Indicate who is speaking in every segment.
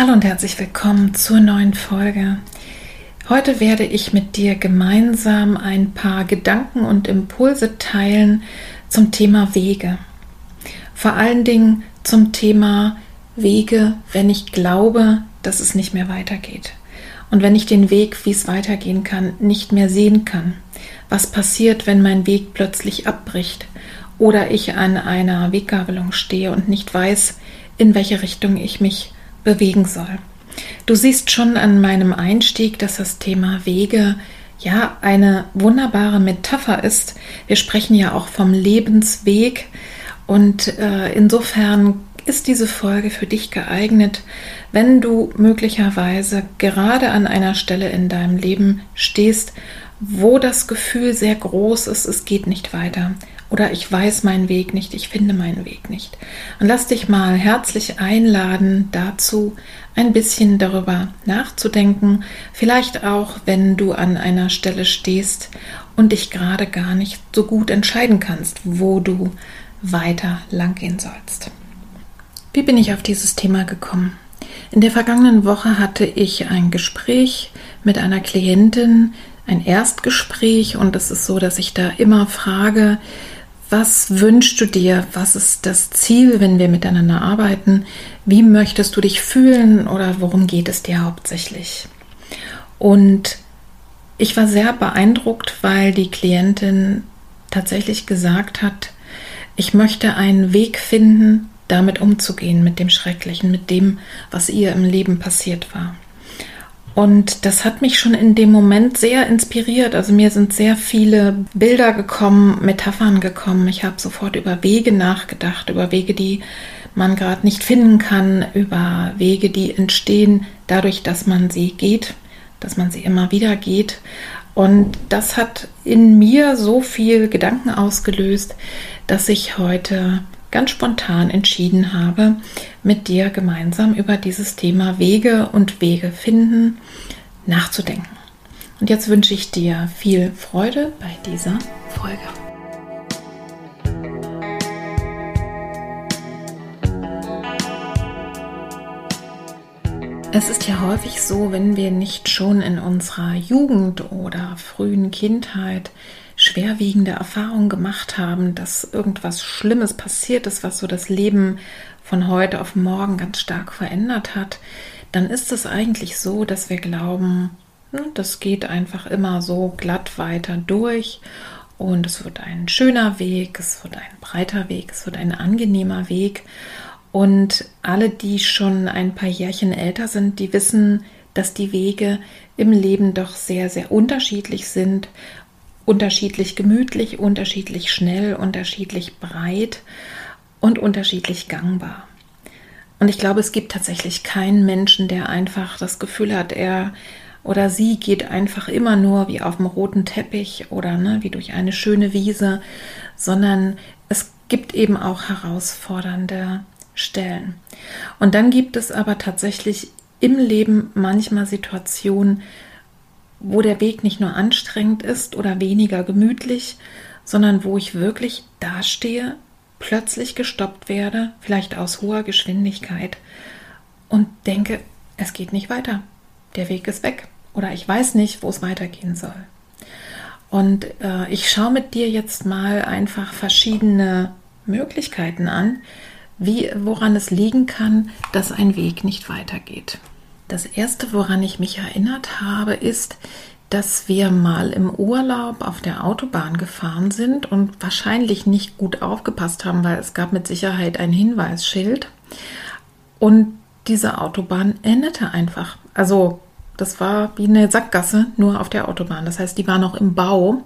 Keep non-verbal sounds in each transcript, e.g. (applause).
Speaker 1: Hallo und herzlich willkommen zur neuen Folge. Heute werde ich mit dir gemeinsam ein paar Gedanken und Impulse teilen zum Thema Wege. Vor allen Dingen zum Thema Wege, wenn ich glaube, dass es nicht mehr weitergeht. Und wenn ich den Weg, wie es weitergehen kann, nicht mehr sehen kann. Was passiert, wenn mein Weg plötzlich abbricht oder ich an einer Weggabelung stehe und nicht weiß, in welche Richtung ich mich bewegen soll. Du siehst schon an meinem Einstieg, dass das Thema Wege ja eine wunderbare Metapher ist. Wir sprechen ja auch vom Lebensweg und äh, insofern ist diese Folge für dich geeignet, wenn du möglicherweise gerade an einer Stelle in deinem Leben stehst, wo das Gefühl sehr groß ist, es geht nicht weiter oder ich weiß meinen Weg nicht, ich finde meinen Weg nicht. Und lass dich mal herzlich einladen dazu, ein bisschen darüber nachzudenken, vielleicht auch, wenn du an einer Stelle stehst und dich gerade gar nicht so gut entscheiden kannst, wo du weiter lang gehen sollst. Wie bin ich auf dieses Thema gekommen? In der vergangenen Woche hatte ich ein Gespräch mit einer Klientin, ein Erstgespräch und es ist so, dass ich da immer frage, was wünschst du dir? Was ist das Ziel, wenn wir miteinander arbeiten? Wie möchtest du dich fühlen oder worum geht es dir hauptsächlich? Und ich war sehr beeindruckt, weil die Klientin tatsächlich gesagt hat, ich möchte einen Weg finden, damit umzugehen, mit dem Schrecklichen, mit dem, was ihr im Leben passiert war. Und das hat mich schon in dem Moment sehr inspiriert. Also mir sind sehr viele Bilder gekommen, Metaphern gekommen. Ich habe sofort über Wege nachgedacht, über Wege, die man gerade nicht finden kann, über Wege, die entstehen dadurch, dass man sie geht, dass man sie immer wieder geht. Und das hat in mir so viel Gedanken ausgelöst, dass ich heute ganz spontan entschieden habe, mit dir gemeinsam über dieses Thema Wege und Wege finden nachzudenken. Und jetzt wünsche ich dir viel Freude bei dieser Folge. Es ist ja häufig so, wenn wir nicht schon in unserer Jugend oder frühen Kindheit schwerwiegende Erfahrungen gemacht haben, dass irgendwas Schlimmes passiert ist, was so das Leben von heute auf morgen ganz stark verändert hat, dann ist es eigentlich so, dass wir glauben, hm, das geht einfach immer so glatt weiter durch und es wird ein schöner Weg, es wird ein breiter Weg, es wird ein angenehmer Weg. Und alle, die schon ein paar Jährchen älter sind, die wissen, dass die Wege im Leben doch sehr, sehr unterschiedlich sind unterschiedlich gemütlich, unterschiedlich schnell, unterschiedlich breit und unterschiedlich gangbar. Und ich glaube, es gibt tatsächlich keinen Menschen, der einfach das Gefühl hat, er oder sie geht einfach immer nur wie auf dem roten Teppich oder ne, wie durch eine schöne Wiese, sondern es gibt eben auch herausfordernde Stellen. Und dann gibt es aber tatsächlich im Leben manchmal Situationen, wo der Weg nicht nur anstrengend ist oder weniger gemütlich, sondern wo ich wirklich dastehe, plötzlich gestoppt werde, vielleicht aus hoher Geschwindigkeit und denke, es geht nicht weiter. Der Weg ist weg oder ich weiß nicht, wo es weitergehen soll. Und äh, ich schaue mit dir jetzt mal einfach verschiedene Möglichkeiten an, wie, woran es liegen kann, dass ein Weg nicht weitergeht. Das erste, woran ich mich erinnert habe, ist, dass wir mal im Urlaub auf der Autobahn gefahren sind und wahrscheinlich nicht gut aufgepasst haben, weil es gab mit Sicherheit ein Hinweisschild. Und diese Autobahn endete einfach. Also das war wie eine Sackgasse, nur auf der Autobahn. Das heißt, die war noch im Bau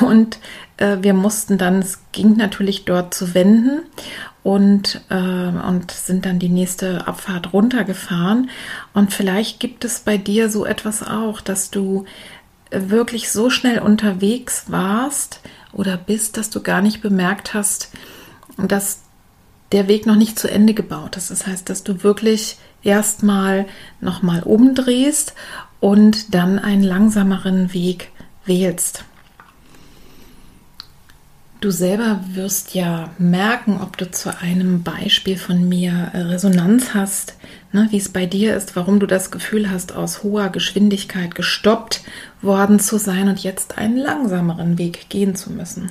Speaker 1: und äh, wir mussten dann, es ging natürlich dort zu wenden und, äh, und sind dann die nächste Abfahrt runtergefahren. Und vielleicht gibt es bei dir so etwas auch, dass du wirklich so schnell unterwegs warst oder bist, dass du gar nicht bemerkt hast, dass der Weg noch nicht zu Ende gebaut ist. Das heißt, dass du wirklich erstmal nochmal umdrehst und dann einen langsameren Weg wählst. Du selber wirst ja merken, ob du zu einem Beispiel von mir Resonanz hast, ne, wie es bei dir ist, warum du das Gefühl hast, aus hoher Geschwindigkeit gestoppt worden zu sein und jetzt einen langsameren Weg gehen zu müssen.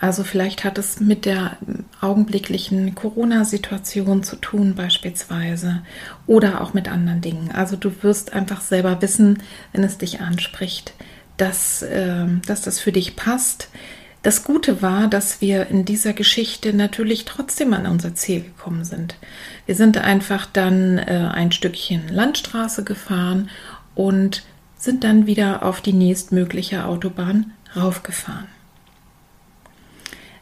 Speaker 1: Also vielleicht hat es mit der augenblicklichen Corona-Situation zu tun beispielsweise oder auch mit anderen Dingen. Also du wirst einfach selber wissen, wenn es dich anspricht, dass, äh, dass das für dich passt. Das Gute war, dass wir in dieser Geschichte natürlich trotzdem an unser Ziel gekommen sind. Wir sind einfach dann äh, ein Stückchen Landstraße gefahren und sind dann wieder auf die nächstmögliche Autobahn raufgefahren.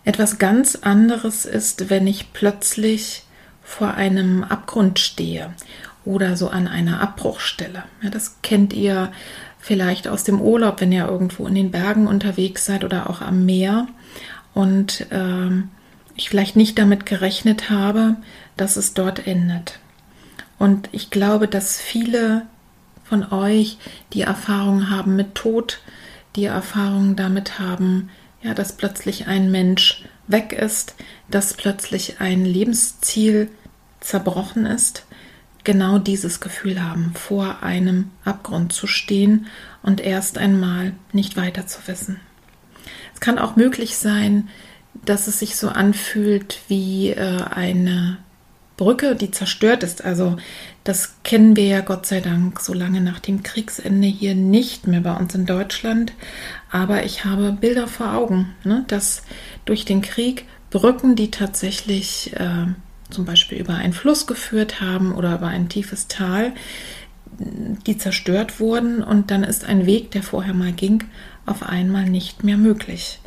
Speaker 1: Etwas ganz anderes ist, wenn ich plötzlich vor einem Abgrund stehe oder so an einer Abbruchstelle. Ja, das kennt ihr vielleicht aus dem Urlaub, wenn ihr irgendwo in den Bergen unterwegs seid oder auch am Meer und ähm, ich vielleicht nicht damit gerechnet habe, dass es dort endet. Und ich glaube, dass viele von euch die Erfahrung haben mit Tod, die Erfahrung damit haben, ja, dass plötzlich ein Mensch weg ist, dass plötzlich ein Lebensziel zerbrochen ist, genau dieses Gefühl haben, vor einem Abgrund zu stehen und erst einmal nicht weiter zu wissen. Es kann auch möglich sein, dass es sich so anfühlt wie äh, eine Brücke, die zerstört ist. Also das kennen wir ja Gott sei Dank so lange nach dem Kriegsende hier nicht mehr bei uns in Deutschland. Aber ich habe Bilder vor Augen, ne, dass durch den Krieg Brücken, die tatsächlich äh, zum Beispiel über einen Fluss geführt haben oder über ein tiefes Tal, die zerstört wurden und dann ist ein Weg, der vorher mal ging, auf einmal nicht mehr möglich.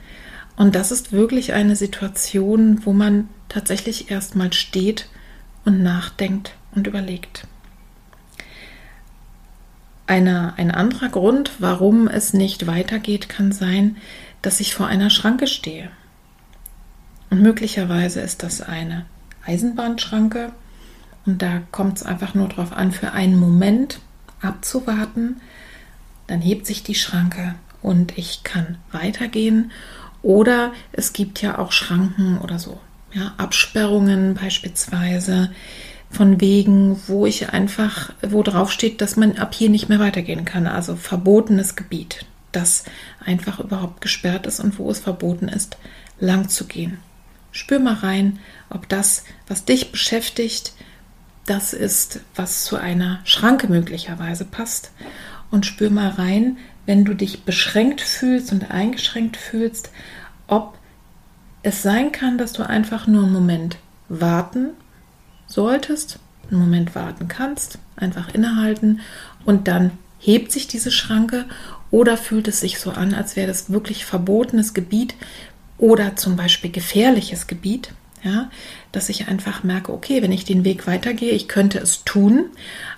Speaker 1: Und das ist wirklich eine Situation, wo man tatsächlich erstmal steht und nachdenkt und überlegt. Eine, ein anderer Grund, warum es nicht weitergeht, kann sein, dass ich vor einer Schranke stehe. Und möglicherweise ist das eine Eisenbahnschranke und da kommt es einfach nur darauf an, für einen Moment abzuwarten. Dann hebt sich die Schranke und ich kann weitergehen. Oder es gibt ja auch Schranken oder so ja, Absperrungen beispielsweise von Wegen, wo ich einfach, wo drauf steht, dass man ab hier nicht mehr weitergehen kann. Also verbotenes Gebiet, das einfach überhaupt gesperrt ist und wo es verboten ist, lang zu gehen. Spür mal rein, ob das, was dich beschäftigt, das ist, was zu einer Schranke möglicherweise passt. Und spür mal rein, wenn du dich beschränkt fühlst und eingeschränkt fühlst, ob es sein kann, dass du einfach nur einen Moment warten solltest, einen Moment warten kannst, einfach innehalten und dann hebt sich diese Schranke oder fühlt es sich so an, als wäre das wirklich verbotenes Gebiet oder zum Beispiel gefährliches Gebiet, ja, dass ich einfach merke, okay, wenn ich den Weg weitergehe, ich könnte es tun,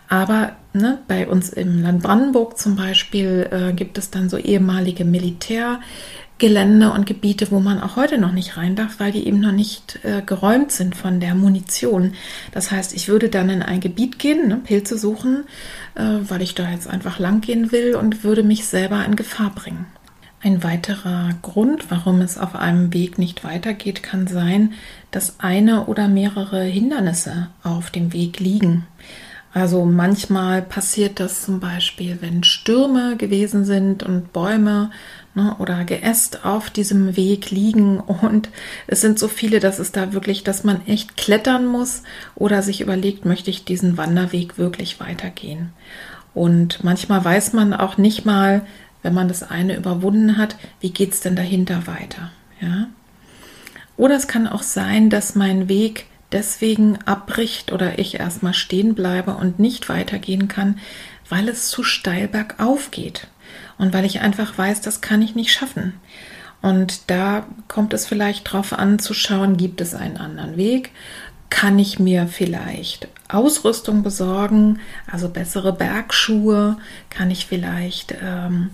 Speaker 1: aber ne, bei uns im Land Brandenburg zum Beispiel äh, gibt es dann so ehemalige Militär- Gelände und Gebiete, wo man auch heute noch nicht rein darf, weil die eben noch nicht äh, geräumt sind von der Munition. Das heißt, ich würde dann in ein Gebiet gehen, ne, Pilze suchen, äh, weil ich da jetzt einfach lang gehen will und würde mich selber in Gefahr bringen. Ein weiterer Grund, warum es auf einem Weg nicht weitergeht, kann sein, dass eine oder mehrere Hindernisse auf dem Weg liegen. Also manchmal passiert das zum Beispiel, wenn Stürme gewesen sind und Bäume ne, oder geäst auf diesem Weg liegen und es sind so viele, dass es da wirklich, dass man echt klettern muss oder sich überlegt, möchte ich diesen Wanderweg wirklich weitergehen. Und manchmal weiß man auch nicht mal, wenn man das eine überwunden hat, wie geht es denn dahinter weiter. Ja? Oder es kann auch sein, dass mein Weg deswegen abbricht oder ich erstmal stehen bleibe und nicht weitergehen kann, weil es zu steil bergauf geht und weil ich einfach weiß, das kann ich nicht schaffen. Und da kommt es vielleicht darauf an zu schauen, gibt es einen anderen Weg? Kann ich mir vielleicht Ausrüstung besorgen, also bessere Bergschuhe? Kann ich vielleicht ähm,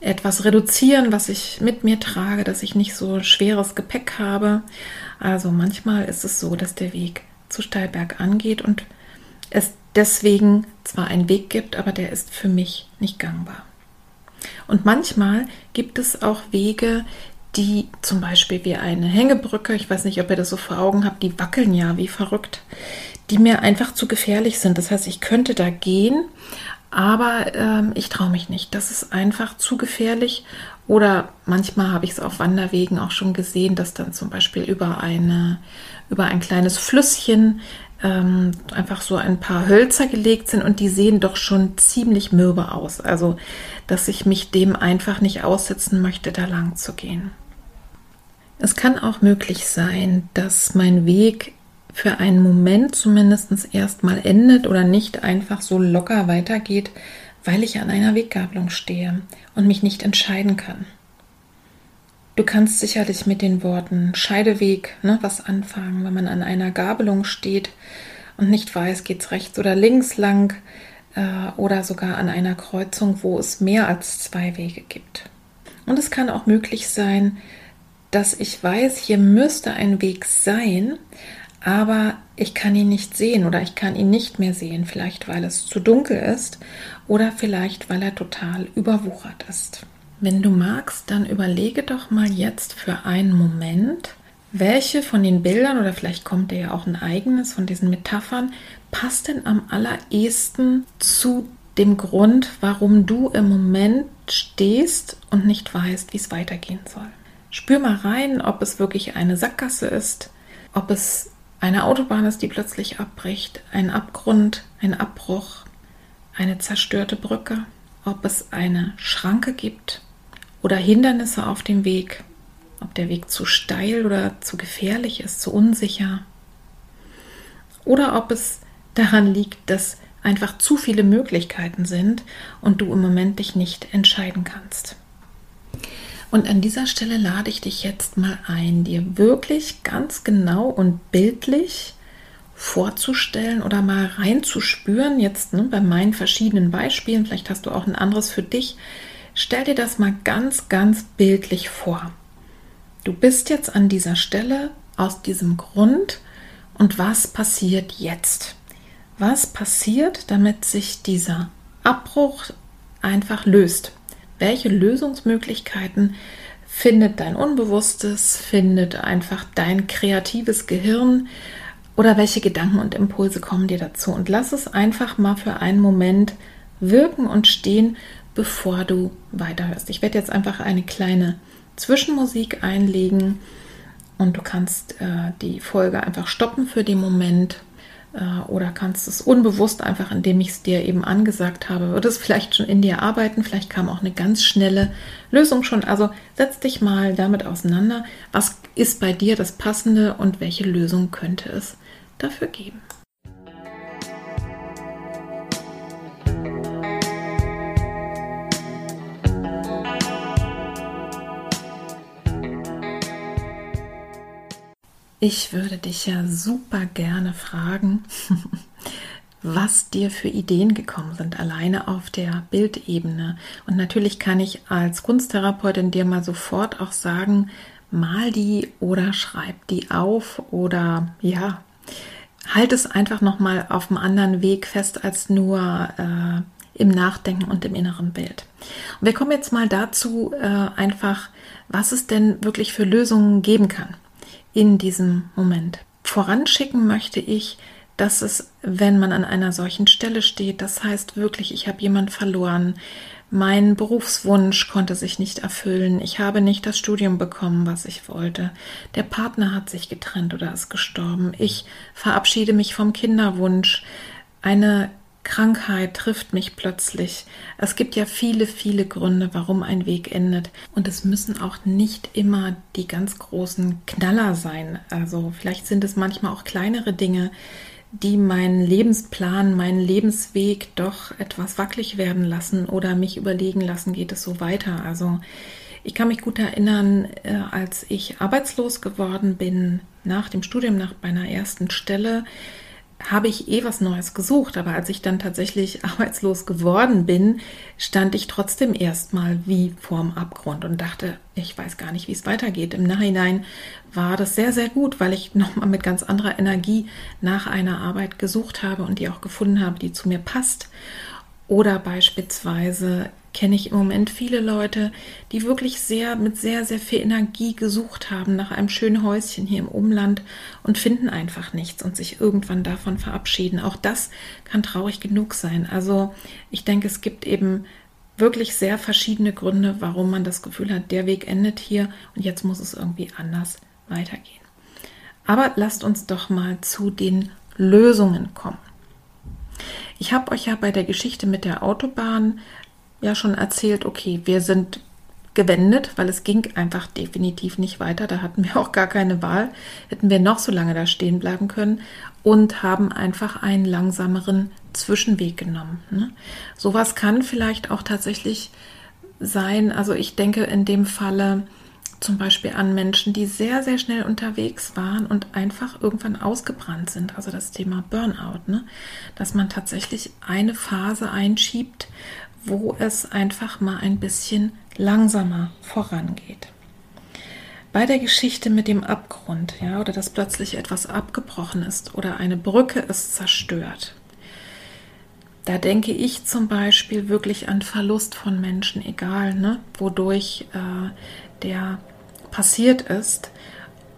Speaker 1: etwas reduzieren, was ich mit mir trage, dass ich nicht so schweres Gepäck habe? Also manchmal ist es so, dass der Weg zu steil bergan und es deswegen zwar einen Weg gibt, aber der ist für mich nicht gangbar. Und manchmal gibt es auch Wege, die zum Beispiel wie eine Hängebrücke, ich weiß nicht, ob ihr das so vor Augen habt, die wackeln ja wie verrückt, die mir einfach zu gefährlich sind. Das heißt, ich könnte da gehen, aber ähm, ich traue mich nicht. Das ist einfach zu gefährlich. Oder manchmal habe ich es auf Wanderwegen auch schon gesehen, dass dann zum Beispiel über, eine, über ein kleines Flüsschen ähm, einfach so ein paar Hölzer gelegt sind und die sehen doch schon ziemlich mürbe aus. Also, dass ich mich dem einfach nicht aussetzen möchte, da lang zu gehen. Es kann auch möglich sein, dass mein Weg für einen Moment zumindest erstmal endet oder nicht einfach so locker weitergeht, weil ich an einer Weggabelung stehe und mich nicht entscheiden kann. Du kannst sicherlich mit den Worten Scheideweg ne, was anfangen, wenn man an einer Gabelung steht und nicht weiß, geht es rechts oder links lang äh, oder sogar an einer Kreuzung, wo es mehr als zwei Wege gibt. Und es kann auch möglich sein, dass ich weiß, hier müsste ein Weg sein, aber ich kann ihn nicht sehen oder ich kann ihn nicht mehr sehen, vielleicht weil es zu dunkel ist oder vielleicht weil er total überwuchert ist. Wenn du magst, dann überlege doch mal jetzt für einen Moment, welche von den Bildern oder vielleicht kommt dir ja auch ein eigenes von diesen Metaphern passt denn am allerersten zu dem Grund, warum du im Moment stehst und nicht weißt, wie es weitergehen soll. Spür mal rein, ob es wirklich eine Sackgasse ist, ob es eine Autobahn ist, die plötzlich abbricht, ein Abgrund, ein Abbruch, eine zerstörte Brücke, ob es eine Schranke gibt, oder Hindernisse auf dem Weg, ob der Weg zu steil oder zu gefährlich ist, zu unsicher. Oder ob es daran liegt, dass einfach zu viele Möglichkeiten sind und du im Moment dich nicht entscheiden kannst. Und an dieser Stelle lade ich dich jetzt mal ein, dir wirklich ganz genau und bildlich vorzustellen oder mal reinzuspüren, jetzt ne, bei meinen verschiedenen Beispielen, vielleicht hast du auch ein anderes für dich, Stell dir das mal ganz, ganz bildlich vor. Du bist jetzt an dieser Stelle aus diesem Grund und was passiert jetzt? Was passiert, damit sich dieser Abbruch einfach löst? Welche Lösungsmöglichkeiten findet dein Unbewusstes, findet einfach dein kreatives Gehirn oder welche Gedanken und Impulse kommen dir dazu? Und lass es einfach mal für einen Moment wirken und stehen bevor du weiterhörst. Ich werde jetzt einfach eine kleine Zwischenmusik einlegen und du kannst äh, die Folge einfach stoppen für den Moment äh, oder kannst es unbewusst einfach, indem ich es dir eben angesagt habe, wird es vielleicht schon in dir arbeiten. Vielleicht kam auch eine ganz schnelle Lösung schon. Also setz dich mal damit auseinander. Was ist bei dir das Passende und welche Lösung könnte es dafür geben? Ich würde dich ja super gerne fragen, (laughs) was dir für Ideen gekommen sind, alleine auf der Bildebene. Und natürlich kann ich als Kunsttherapeutin dir mal sofort auch sagen, mal die oder schreib die auf oder ja, halt es einfach nochmal auf einem anderen Weg fest als nur äh, im Nachdenken und im inneren Bild. Und wir kommen jetzt mal dazu, äh, einfach, was es denn wirklich für Lösungen geben kann in diesem Moment. Voranschicken möchte ich, dass es, wenn man an einer solchen Stelle steht, das heißt wirklich, ich habe jemand verloren, Mein Berufswunsch konnte sich nicht erfüllen. Ich habe nicht das Studium bekommen, was ich wollte. Der Partner hat sich getrennt oder ist gestorben. Ich verabschiede mich vom Kinderwunsch. Eine Krankheit trifft mich plötzlich. Es gibt ja viele, viele Gründe, warum ein Weg endet. Und es müssen auch nicht immer die ganz großen Knaller sein. Also vielleicht sind es manchmal auch kleinere Dinge, die meinen Lebensplan, meinen Lebensweg doch etwas wackelig werden lassen oder mich überlegen lassen, geht es so weiter. Also ich kann mich gut erinnern, äh, als ich arbeitslos geworden bin nach dem Studium, nach meiner ersten Stelle, habe ich eh was Neues gesucht, aber als ich dann tatsächlich (laughs) arbeitslos geworden bin, stand ich trotzdem erstmal wie vorm Abgrund und dachte, ich weiß gar nicht, wie es weitergeht. Im Nachhinein war das sehr, sehr gut, weil ich (laughs) nochmal mit ganz anderer Energie nach einer Arbeit gesucht habe und die auch gefunden habe, die zu mir passt. Oder beispielsweise kenne ich im Moment viele Leute, die wirklich sehr mit sehr, sehr viel Energie gesucht haben nach einem schönen Häuschen hier im Umland und finden einfach nichts und sich irgendwann davon verabschieden. Auch das kann traurig genug sein. Also ich denke, es gibt eben wirklich sehr verschiedene Gründe, warum man das Gefühl hat, der Weg endet hier und jetzt muss es irgendwie anders weitergehen. Aber lasst uns doch mal zu den Lösungen kommen. Ich habe euch ja bei der Geschichte mit der Autobahn ja schon erzählt, okay, wir sind gewendet, weil es ging einfach definitiv nicht weiter. Da hatten wir (laughs) auch gar keine Wahl. Hätten wir noch so lange da stehen bleiben können und haben einfach einen langsameren Zwischenweg genommen. Ne? Sowas kann vielleicht auch tatsächlich sein. Also ich denke in dem Falle zum Beispiel an Menschen, die sehr, sehr schnell unterwegs waren und einfach irgendwann ausgebrannt sind. Also das Thema Burnout, ne? dass man tatsächlich eine Phase einschiebt, wo es einfach mal ein bisschen langsamer vorangeht. Bei der Geschichte mit dem Abgrund, ja, oder dass plötzlich etwas abgebrochen ist oder eine Brücke ist zerstört, da denke ich zum Beispiel wirklich an Verlust von Menschen, egal, ne, wodurch äh, der passiert ist.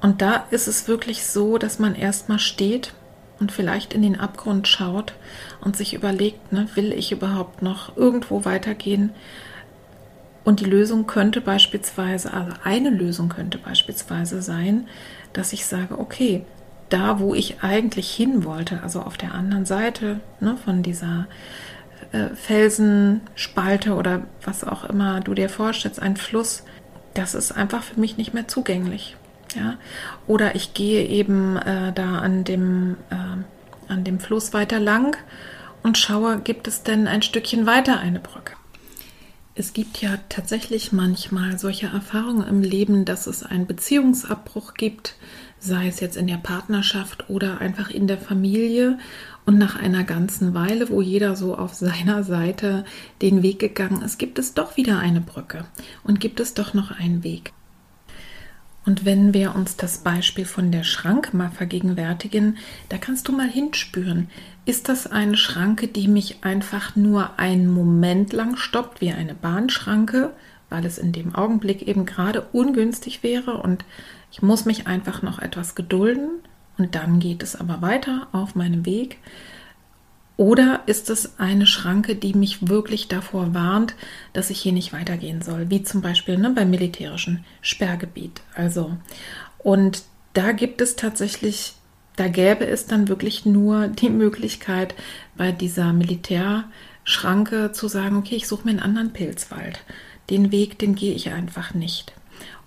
Speaker 1: Und da ist es wirklich so, dass man erstmal steht und vielleicht in den Abgrund schaut und sich überlegt, ne, will ich überhaupt noch irgendwo weitergehen? Und die Lösung könnte beispielsweise, also eine Lösung könnte beispielsweise sein, dass ich sage, okay, da wo ich eigentlich hin wollte, also auf der anderen Seite ne, von dieser äh, Felsenspalte oder was auch immer du dir vorstellst, ein Fluss, das ist einfach für mich nicht mehr zugänglich. Ja? Oder ich gehe eben äh, da an dem, äh, an dem Fluss weiter lang und schaue, gibt es denn ein Stückchen weiter eine Brücke? Es gibt ja tatsächlich manchmal solche Erfahrungen im Leben, dass es einen Beziehungsabbruch gibt, sei es jetzt in der Partnerschaft oder einfach in der Familie. Und nach einer ganzen Weile, wo jeder so auf seiner Seite den Weg gegangen ist, gibt es doch wieder eine Brücke und gibt es doch noch einen Weg. Und wenn wir uns das Beispiel von der Schranke mal vergegenwärtigen, da kannst du mal hinspüren. Ist das eine Schranke, die mich einfach nur einen Moment lang stoppt, wie eine Bahnschranke, weil es in dem Augenblick eben gerade ungünstig wäre und ich muss mich einfach noch etwas gedulden und dann geht es aber weiter auf meinem Weg? Oder ist es eine Schranke, die mich wirklich davor warnt, dass ich hier nicht weitergehen soll, wie zum Beispiel ne, beim militärischen Sperrgebiet? Also, und da gibt es tatsächlich, da gäbe es dann wirklich nur die Möglichkeit, bei dieser Militärschranke zu sagen, okay, ich suche mir einen anderen Pilzwald. Den Weg, den gehe ich einfach nicht.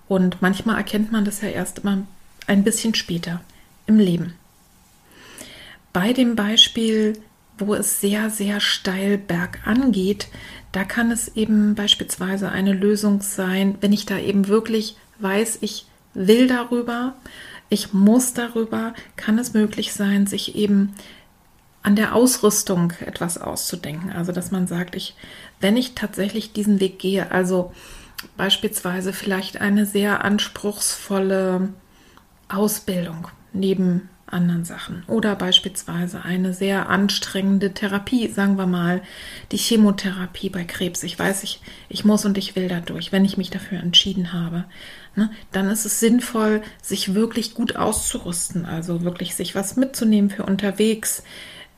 Speaker 1: Und manchmal erkennt man das ja erst immer ein bisschen später im Leben. Bei dem Beispiel wo es sehr, sehr steil bergan geht, da kann es eben beispielsweise eine Lösung sein, wenn ich da eben wirklich weiß, ich will darüber, ich muss darüber, kann es möglich sein, sich eben an der Ausrüstung etwas auszudenken. Also, dass man sagt, ich, wenn ich tatsächlich diesen Weg gehe, also beispielsweise vielleicht eine sehr anspruchsvolle Ausbildung neben anderen Sachen. Oder beispielsweise eine sehr anstrengende Therapie, sagen wir mal die Chemotherapie bei Krebs. Ich weiß, ich, ich muss und ich will dadurch, wenn ich mich dafür entschieden habe. Ne, dann ist es sinnvoll, sich wirklich gut auszurüsten, also wirklich sich was mitzunehmen für unterwegs.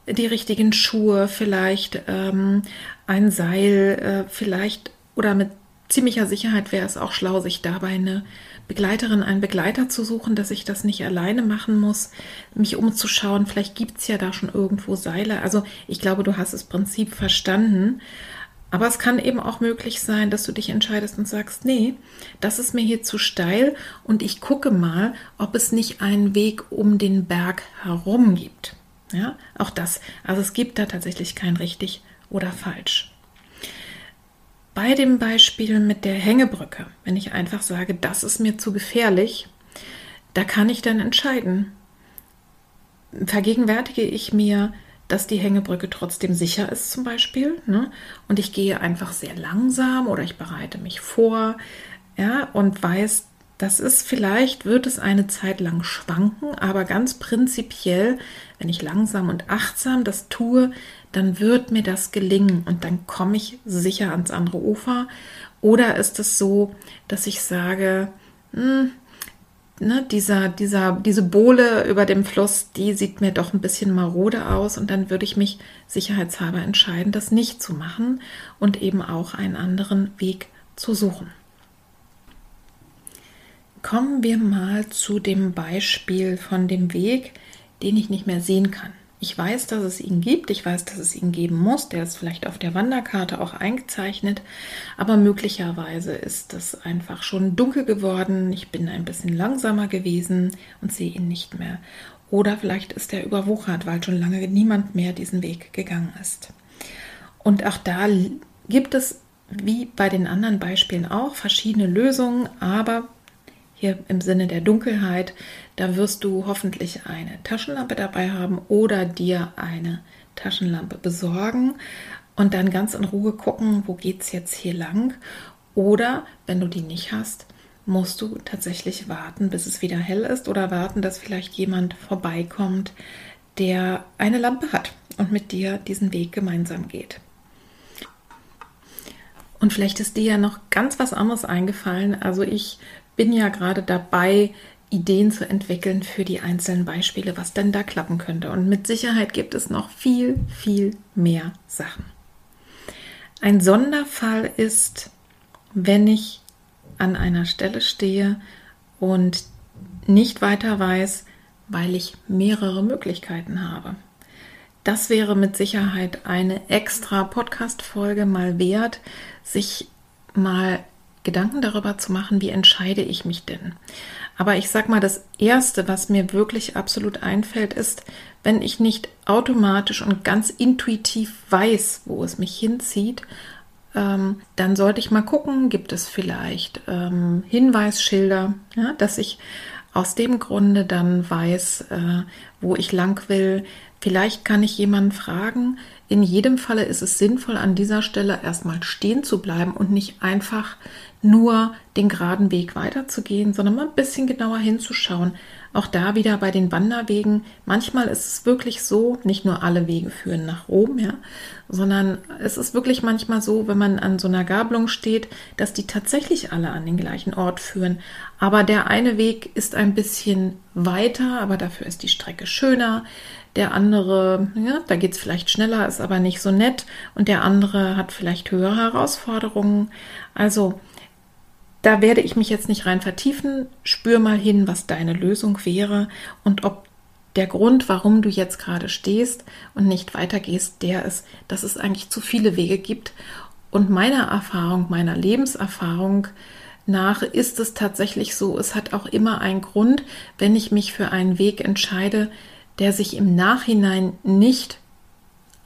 Speaker 1: die richtigen Schuhe, vielleicht ähm, ein Seil, äh, vielleicht oder mit ziemlicher Sicherheit wäre es auch schlau, sich dabei eine Begleiterin, einen Begleiter zu suchen, dass ich das nicht alleine machen muss, mich umzuschauen. Vielleicht gibt es ja da schon irgendwo Seile. Also ich glaube, du hast das Prinzip verstanden. Aber es kann eben auch möglich sein, dass du dich entscheidest und sagst, nee, das ist mir hier zu steil und ich gucke mal, ob es nicht einen Weg um den Berg herum gibt. Ja, auch das. Also es gibt da tatsächlich kein richtig oder falsch. Bei dem Beispiel mit der Hängebrücke, wenn ich einfach sage, das ist mir zu gefährlich, da kann ich dann entscheiden. Vergegenwärtige ich mir, dass die Hängebrücke trotzdem sicher ist zum Beispiel. Ne? Und ich gehe einfach sehr langsam oder ich bereite mich vor ja, und weiß, das ist vielleicht, wird es eine Zeit lang schwanken, aber ganz prinzipiell, wenn ich langsam und achtsam das tue, dann wird mir das gelingen und dann komme ich sicher ans andere Ufer. Oder ist es so, dass ich sage, hm, ne, dieser, dieser, diese Bohle über dem Fluss, die sieht mir doch ein bisschen marode aus und dann würde ich mich sicherheitshalber entscheiden, das nicht zu machen und eben auch einen anderen Weg zu suchen. Kommen wir mal zu dem Beispiel von dem Weg, den ich nicht mehr sehen kann. Ich weiß, dass es ihn gibt, ich weiß, dass es ihn geben muss, der ist vielleicht auf der Wanderkarte auch eingezeichnet, aber möglicherweise ist es einfach schon dunkel geworden, ich bin ein bisschen langsamer gewesen und sehe ihn nicht mehr. Oder vielleicht ist er überwuchert, weil schon lange niemand mehr diesen Weg gegangen ist. Und auch da gibt es, wie bei den anderen Beispielen auch, verschiedene Lösungen, aber hier im Sinne der Dunkelheit, da wirst du hoffentlich eine Taschenlampe dabei haben oder dir eine Taschenlampe besorgen und dann ganz in Ruhe gucken, wo geht es jetzt hier lang. Oder wenn du die nicht hast, musst du tatsächlich warten, bis es wieder hell ist oder warten, dass vielleicht jemand vorbeikommt, der eine Lampe hat und mit dir diesen Weg gemeinsam geht. Und vielleicht ist dir ja noch ganz was anderes eingefallen. Also ich bin ja gerade dabei, Ideen zu entwickeln für die einzelnen Beispiele, was denn da klappen könnte. Und mit Sicherheit gibt es noch viel, viel mehr Sachen. Ein Sonderfall ist, wenn ich an einer Stelle stehe und nicht weiter weiß, weil ich mehrere Möglichkeiten habe. Das wäre mit Sicherheit eine extra Podcast-Folge mal wert, sich mal Gedanken darüber zu machen, wie entscheide ich mich denn. Aber ich sag mal, das Erste, was mir wirklich absolut einfällt, ist, wenn ich nicht automatisch und ganz intuitiv weiß, wo es mich hinzieht, ähm, dann sollte ich mal gucken, gibt es vielleicht ähm, Hinweisschilder, ja, dass ich aus dem Grunde dann weiß, äh, wo ich lang will. Vielleicht kann ich jemanden fragen. In jedem Falle ist es sinnvoll, an dieser Stelle erstmal stehen zu bleiben und nicht einfach nur den geraden Weg weiterzugehen, sondern mal ein bisschen genauer hinzuschauen. Auch da wieder bei den Wanderwegen. Manchmal ist es wirklich so, nicht nur alle Wege führen nach Rom, ja, sondern es ist wirklich manchmal so, wenn man an so einer Gabelung steht, dass die tatsächlich alle an den gleichen Ort führen. Aber der eine Weg ist ein bisschen weiter, aber dafür ist die Strecke schöner. Der andere, ja, da geht es vielleicht schneller, ist aber nicht so nett. Und der andere hat vielleicht höhere Herausforderungen. Also da werde ich mich jetzt nicht rein vertiefen. Spür mal hin, was deine Lösung wäre und ob der Grund, warum du jetzt gerade stehst und nicht weitergehst, der ist, dass es eigentlich zu viele Wege gibt. Und meiner Erfahrung, meiner Lebenserfahrung nach ist es tatsächlich so, es hat auch immer einen Grund, wenn ich mich für einen Weg entscheide, der sich im Nachhinein nicht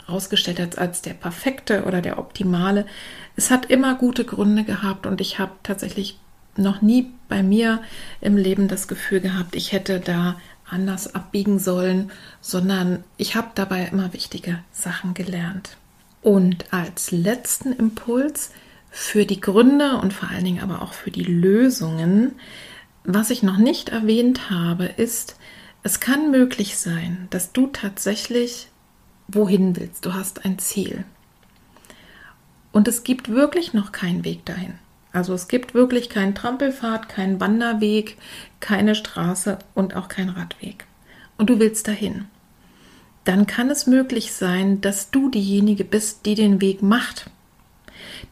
Speaker 1: herausgestellt hat als der perfekte oder der optimale, es hat immer gute Gründe gehabt und ich habe tatsächlich noch nie bei mir im Leben das Gefühl gehabt, ich hätte da anders abbiegen sollen, sondern ich habe dabei immer wichtige Sachen gelernt. Und als letzten Impuls für die Gründe und vor allen Dingen aber auch für die Lösungen, was ich noch nicht erwähnt habe, ist, es kann möglich sein, dass du tatsächlich wohin willst. Du hast ein Ziel. Und es gibt wirklich noch keinen Weg dahin. Also es gibt wirklich keinen Trampelpfad, keinen Wanderweg, keine Straße und auch keinen Radweg. Und du willst dahin. dann kann es möglich sein, dass du diejenige bist, die den Weg macht,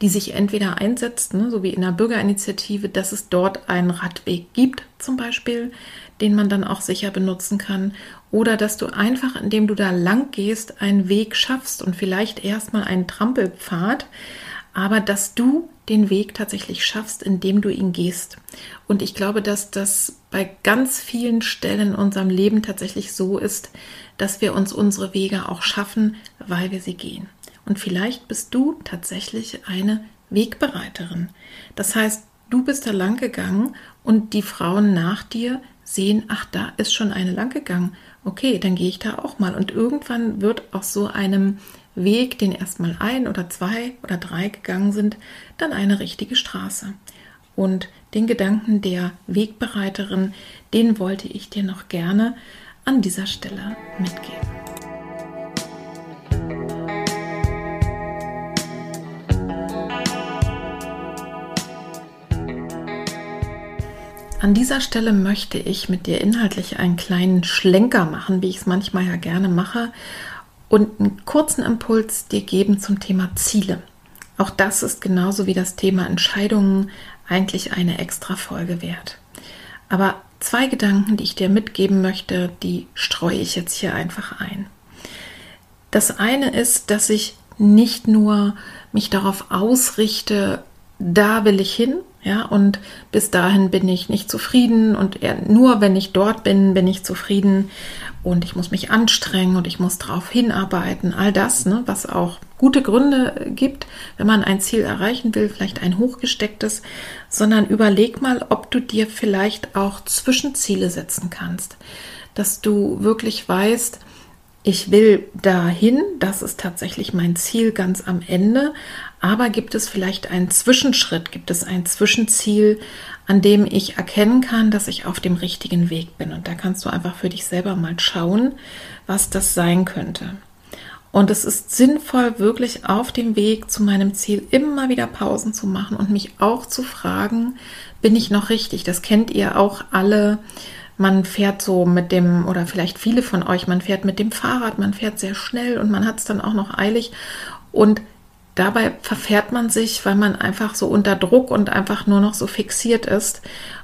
Speaker 1: die sich entweder einsetzt, ne, so wie in der Bürgerinitiative, dass es dort einen Radweg gibt, zum Beispiel, den man dann auch sicher benutzen kann, oder dass du einfach, indem du da lang gehst, einen Weg schaffst und vielleicht erstmal einen Trampelpfad, aber dass du den Weg tatsächlich schaffst, indem du ihn gehst. Und ich glaube, dass das bei ganz vielen Stellen in unserem Leben tatsächlich so ist, dass wir uns unsere Wege auch schaffen, weil wir sie gehen. Und vielleicht bist du tatsächlich eine Wegbereiterin. Das heißt, du bist da lang gegangen und die Frauen nach dir sehen, ach, da ist schon eine lang gegangen. Okay, dann gehe ich da auch mal. Und irgendwann wird aus so einem Weg, den erstmal ein oder zwei oder drei gegangen sind, dann eine richtige Straße. Und den Gedanken der Wegbereiterin, den wollte ich dir noch gerne an dieser Stelle mitgeben. An dieser Stelle möchte ich mit dir inhaltlich einen kleinen Schlenker machen, wie ich es manchmal ja gerne mache, und einen kurzen Impuls dir geben zum Thema Ziele. Auch das ist genauso wie das Thema Entscheidungen eigentlich eine extra Folge wert. Aber zwei Gedanken, die ich dir mitgeben möchte, die streue ich jetzt hier einfach ein. Das eine ist, dass ich nicht nur mich darauf ausrichte, da will ich hin, ja, und bis dahin bin ich nicht zufrieden und nur wenn ich dort bin, bin ich zufrieden und ich muss mich anstrengen und ich muss darauf hinarbeiten. All das, ne, was auch gute Gründe gibt, wenn man ein Ziel erreichen will, vielleicht ein hochgestecktes, sondern überleg mal, ob du dir vielleicht auch Zwischenziele setzen kannst, dass du wirklich weißt, ich will dahin, das ist tatsächlich mein Ziel ganz am Ende, aber gibt es vielleicht einen Zwischenschritt, gibt es ein Zwischenziel, an dem ich erkennen kann, dass ich auf dem richtigen Weg bin. Und da kannst du einfach für dich selber mal schauen, was das sein könnte. Und es ist sinnvoll, wirklich auf dem Weg zu meinem Ziel immer wieder Pausen zu machen und mich auch zu fragen, bin ich noch richtig? Das kennt ihr auch alle man fährt so mit dem, oder vielleicht viele von euch, man fährt mit dem Fahrrad, man fährt sehr schnell und man hat es dann auch noch eilig. Und dabei verfährt man sich, weil man einfach so unter Druck und einfach nur noch so fixiert ist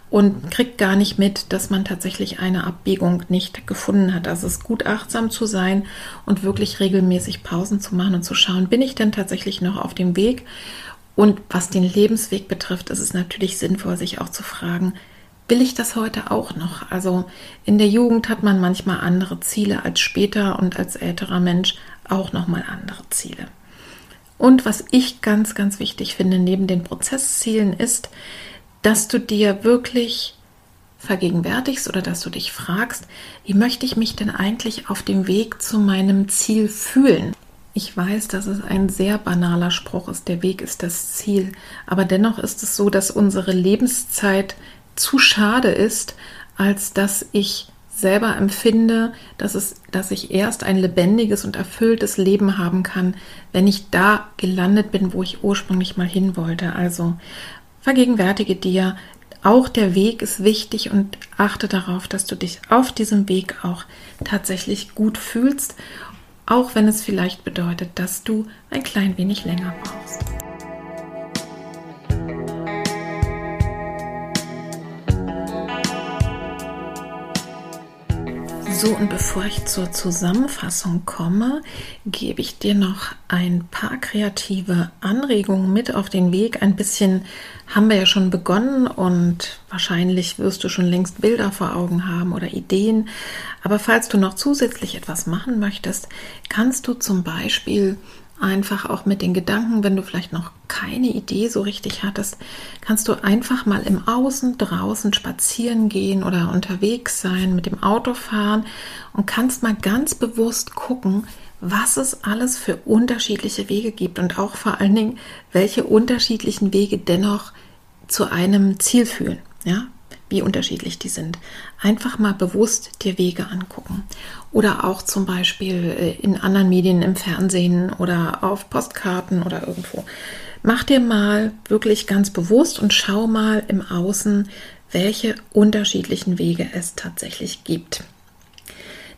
Speaker 1: und kriegt gar nicht mit, dass man tatsächlich eine Abbiegung nicht gefunden hat. Also es ist gut achtsam zu sein und wirklich regelmäßig Pausen zu machen und zu schauen, bin ich denn tatsächlich noch auf dem Weg? Und was den Lebensweg betrifft, ist es natürlich sinnvoll, sich auch zu fragen, will ich das heute auch noch? Also in der Jugend hat man manchmal andere Ziele als später und als älterer Mensch auch noch mal andere Ziele. Und was ich ganz ganz wichtig finde neben den Prozesszielen ist, dass du dir wirklich vergegenwärtigst oder dass du dich fragst, wie möchte ich mich denn eigentlich auf dem Weg zu meinem Ziel fühlen? Ich weiß, dass es ein sehr banaler Spruch ist, der Weg ist das Ziel, aber dennoch ist es so, dass unsere Lebenszeit zu schade ist, als dass ich selber empfinde, dass, es, dass ich erst ein lebendiges und erfülltes Leben haben kann, wenn ich da gelandet bin, wo ich ursprünglich mal hin wollte. Also vergegenwärtige dir, auch der Weg ist wichtig und achte darauf, dass du dich auf diesem Weg auch tatsächlich gut fühlst, auch wenn es vielleicht bedeutet, dass du ein klein wenig länger brauchst. So, und bevor ich zur Zusammenfassung komme, gebe ich dir noch ein paar kreative Anregungen mit auf den Weg. Ein bisschen haben wir ja schon begonnen und wahrscheinlich wirst du schon längst Bilder vor Augen haben oder Ideen. Aber falls du noch zusätzlich etwas machen möchtest, kannst du zum Beispiel einfach auch mit den Gedanken, wenn du vielleicht noch keine Idee so richtig hattest, kannst du einfach mal im Außen, draußen spazieren gehen oder unterwegs sein, mit dem Auto fahren und kannst mal ganz bewusst gucken, was es alles für unterschiedliche Wege gibt und auch vor allen Dingen, welche unterschiedlichen Wege dennoch zu einem Ziel führen. Ja, wie unterschiedlich die sind. Einfach mal bewusst dir Wege angucken. Oder auch zum Beispiel äh, in anderen Medien, im Fernsehen oder auf Postkarten oder irgendwo. Mach dir mal wirklich ganz bewusst und schau mal im Außen, welche unterschiedlichen Wege es tatsächlich gibt.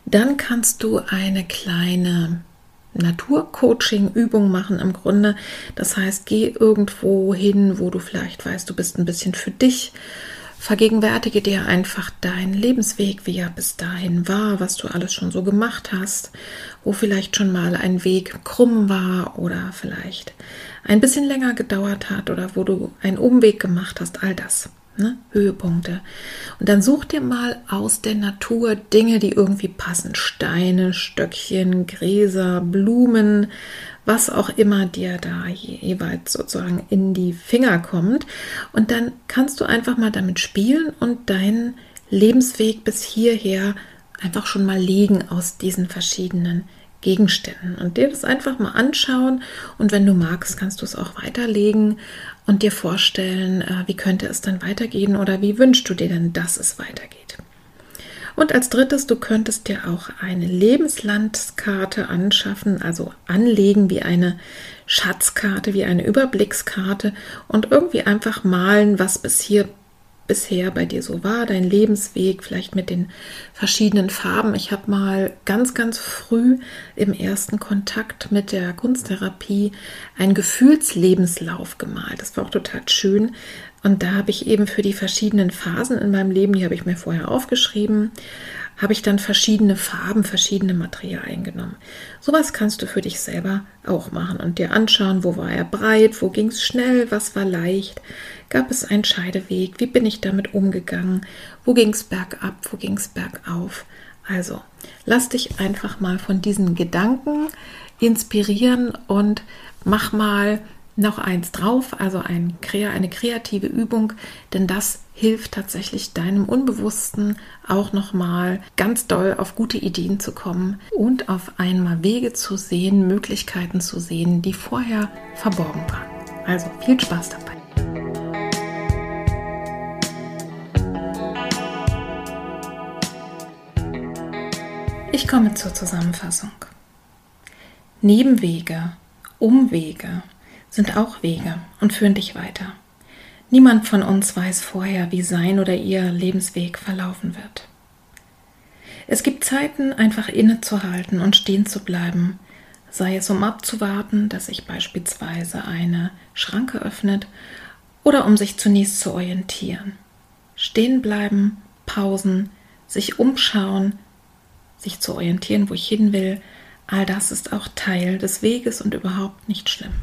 Speaker 1: Dann kannst du eine kleine Naturcoaching-Übung machen im Grunde. Das heißt, geh irgendwo hin, wo du vielleicht weißt, du bist ein bisschen für dich. Vergegenwärtige dir einfach deinen Lebensweg, wie er bis dahin war, was du alles schon so gemacht hast, wo vielleicht schon mal ein Weg krumm war oder vielleicht ein bisschen länger gedauert hat oder wo du einen Umweg gemacht hast, all das ne? Höhepunkte. Und dann such dir mal aus der Natur Dinge, die irgendwie passen. Steine, Stöckchen, Gräser, Blumen, was auch immer dir da jeweils sozusagen in die Finger kommt. Und dann kannst du einfach mal damit spielen und deinen Lebensweg bis hierher einfach schon mal legen aus diesen verschiedenen Gegenständen und dir das einfach mal anschauen und wenn du magst, kannst du es auch weiterlegen und dir vorstellen, äh, wie könnte es dann weitergehen oder wie wünschst du dir denn, dass es weitergeht. Und als drittes, du könntest dir auch eine Lebenslandskarte anschaffen, also anlegen wie eine Schatzkarte, wie eine Überblickskarte und irgendwie einfach malen, was bis hier bisher bei dir so war, dein Lebensweg, vielleicht mit den verschiedenen Farben. Ich habe mal ganz, ganz früh im ersten Kontakt mit der Kunsttherapie einen Gefühlslebenslauf gemalt. Das war auch total schön. Und da habe ich eben für die verschiedenen Phasen in meinem Leben, die habe ich mir vorher aufgeschrieben, habe ich dann verschiedene Farben, verschiedene Materialien genommen. Sowas kannst du für dich selber auch machen und dir anschauen, wo war er breit, wo ging es schnell, was war leicht, gab es einen Scheideweg, wie bin ich damit umgegangen, wo ging es bergab, wo ging es bergauf. Also, lass dich einfach mal von diesen Gedanken inspirieren und mach mal noch eins drauf, also ein, eine kreative Übung, denn das hilft tatsächlich deinem Unbewussten auch nochmal ganz doll auf gute Ideen zu kommen und auf einmal Wege zu sehen, Möglichkeiten zu sehen, die vorher verborgen waren. Also viel Spaß dabei. Ich komme zur Zusammenfassung. Nebenwege, Umwege, sind auch Wege und führen dich weiter. Niemand von uns weiß vorher, wie sein oder ihr Lebensweg verlaufen wird. Es gibt Zeiten, einfach innezuhalten und stehen zu bleiben, sei es um abzuwarten, dass sich beispielsweise eine Schranke öffnet oder um sich zunächst zu orientieren. Stehen bleiben, Pausen, sich umschauen, sich zu orientieren, wo ich hin will, all das ist auch Teil des Weges und überhaupt nicht schlimm.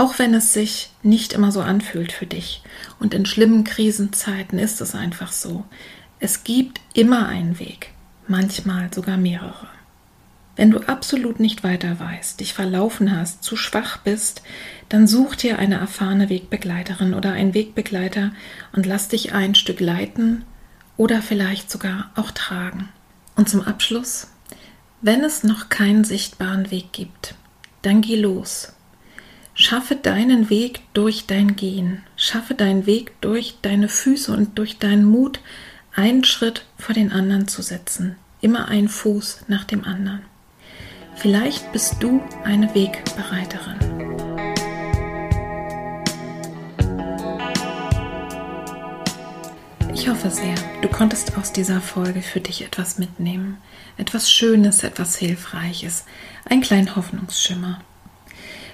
Speaker 1: Auch wenn es sich nicht immer so anfühlt für dich. Und in schlimmen Krisenzeiten ist es einfach so. Es gibt immer einen Weg, manchmal sogar mehrere. Wenn du absolut nicht weiter weißt, dich verlaufen hast, zu schwach bist, dann such dir eine erfahrene Wegbegleiterin oder einen Wegbegleiter und lass dich ein Stück leiten oder vielleicht sogar auch tragen. Und zum Abschluss, wenn es noch keinen sichtbaren Weg gibt, dann geh los Schaffe deinen Weg durch dein Gehen. Schaffe deinen Weg durch deine Füße und durch deinen Mut, einen Schritt vor den anderen zu setzen. Immer einen Fuß nach dem anderen. Vielleicht bist du eine Wegbereiterin. Ich hoffe sehr, du konntest aus dieser Folge für dich etwas mitnehmen. Etwas Schönes, etwas Hilfreiches, ein kleinen Hoffnungsschimmer.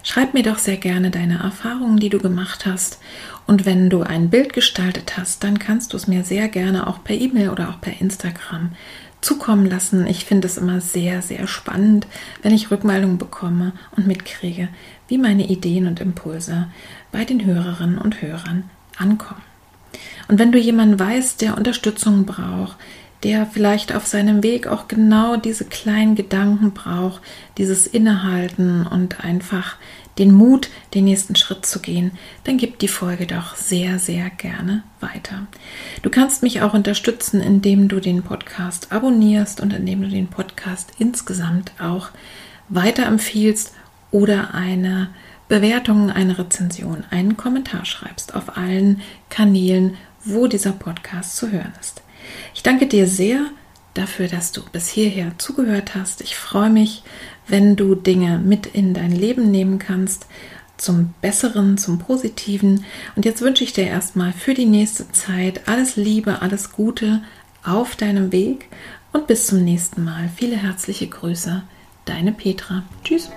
Speaker 1: Schreib mir doch sehr gerne deine Erfahrungen, die du gemacht hast. Und wenn du ein Bild gestaltet hast, dann kannst du es mir sehr gerne auch per E-Mail oder auch per Instagram zukommen lassen. Ich finde es immer sehr, sehr spannend, wenn ich Rückmeldungen bekomme und mitkriege, wie meine Ideen und Impulse bei den Hörerinnen und Hörern ankommen. Und wenn du jemanden weißt, der Unterstützung braucht, der vielleicht auf seinem Weg auch genau diese kleinen Gedanken braucht, dieses Innehalten und einfach den Mut, den nächsten Schritt zu gehen, dann gib die Folge doch sehr, sehr gerne weiter. Du kannst mich auch unterstützen, indem du den Podcast abonnierst und indem du den Podcast insgesamt auch weiterempfiehlst oder eine Bewertung, eine Rezension, einen Kommentar schreibst auf allen Kanälen, wo dieser Podcast zu hören ist. Ich danke dir sehr dafür, dass du bis hierher zugehört hast. Ich freue mich, wenn du Dinge mit in dein Leben nehmen kannst, zum Besseren, zum Positiven. Und jetzt wünsche ich dir erstmal für die nächste Zeit alles Liebe, alles Gute auf deinem Weg und bis zum nächsten Mal. Viele herzliche Grüße, deine Petra. Tschüss.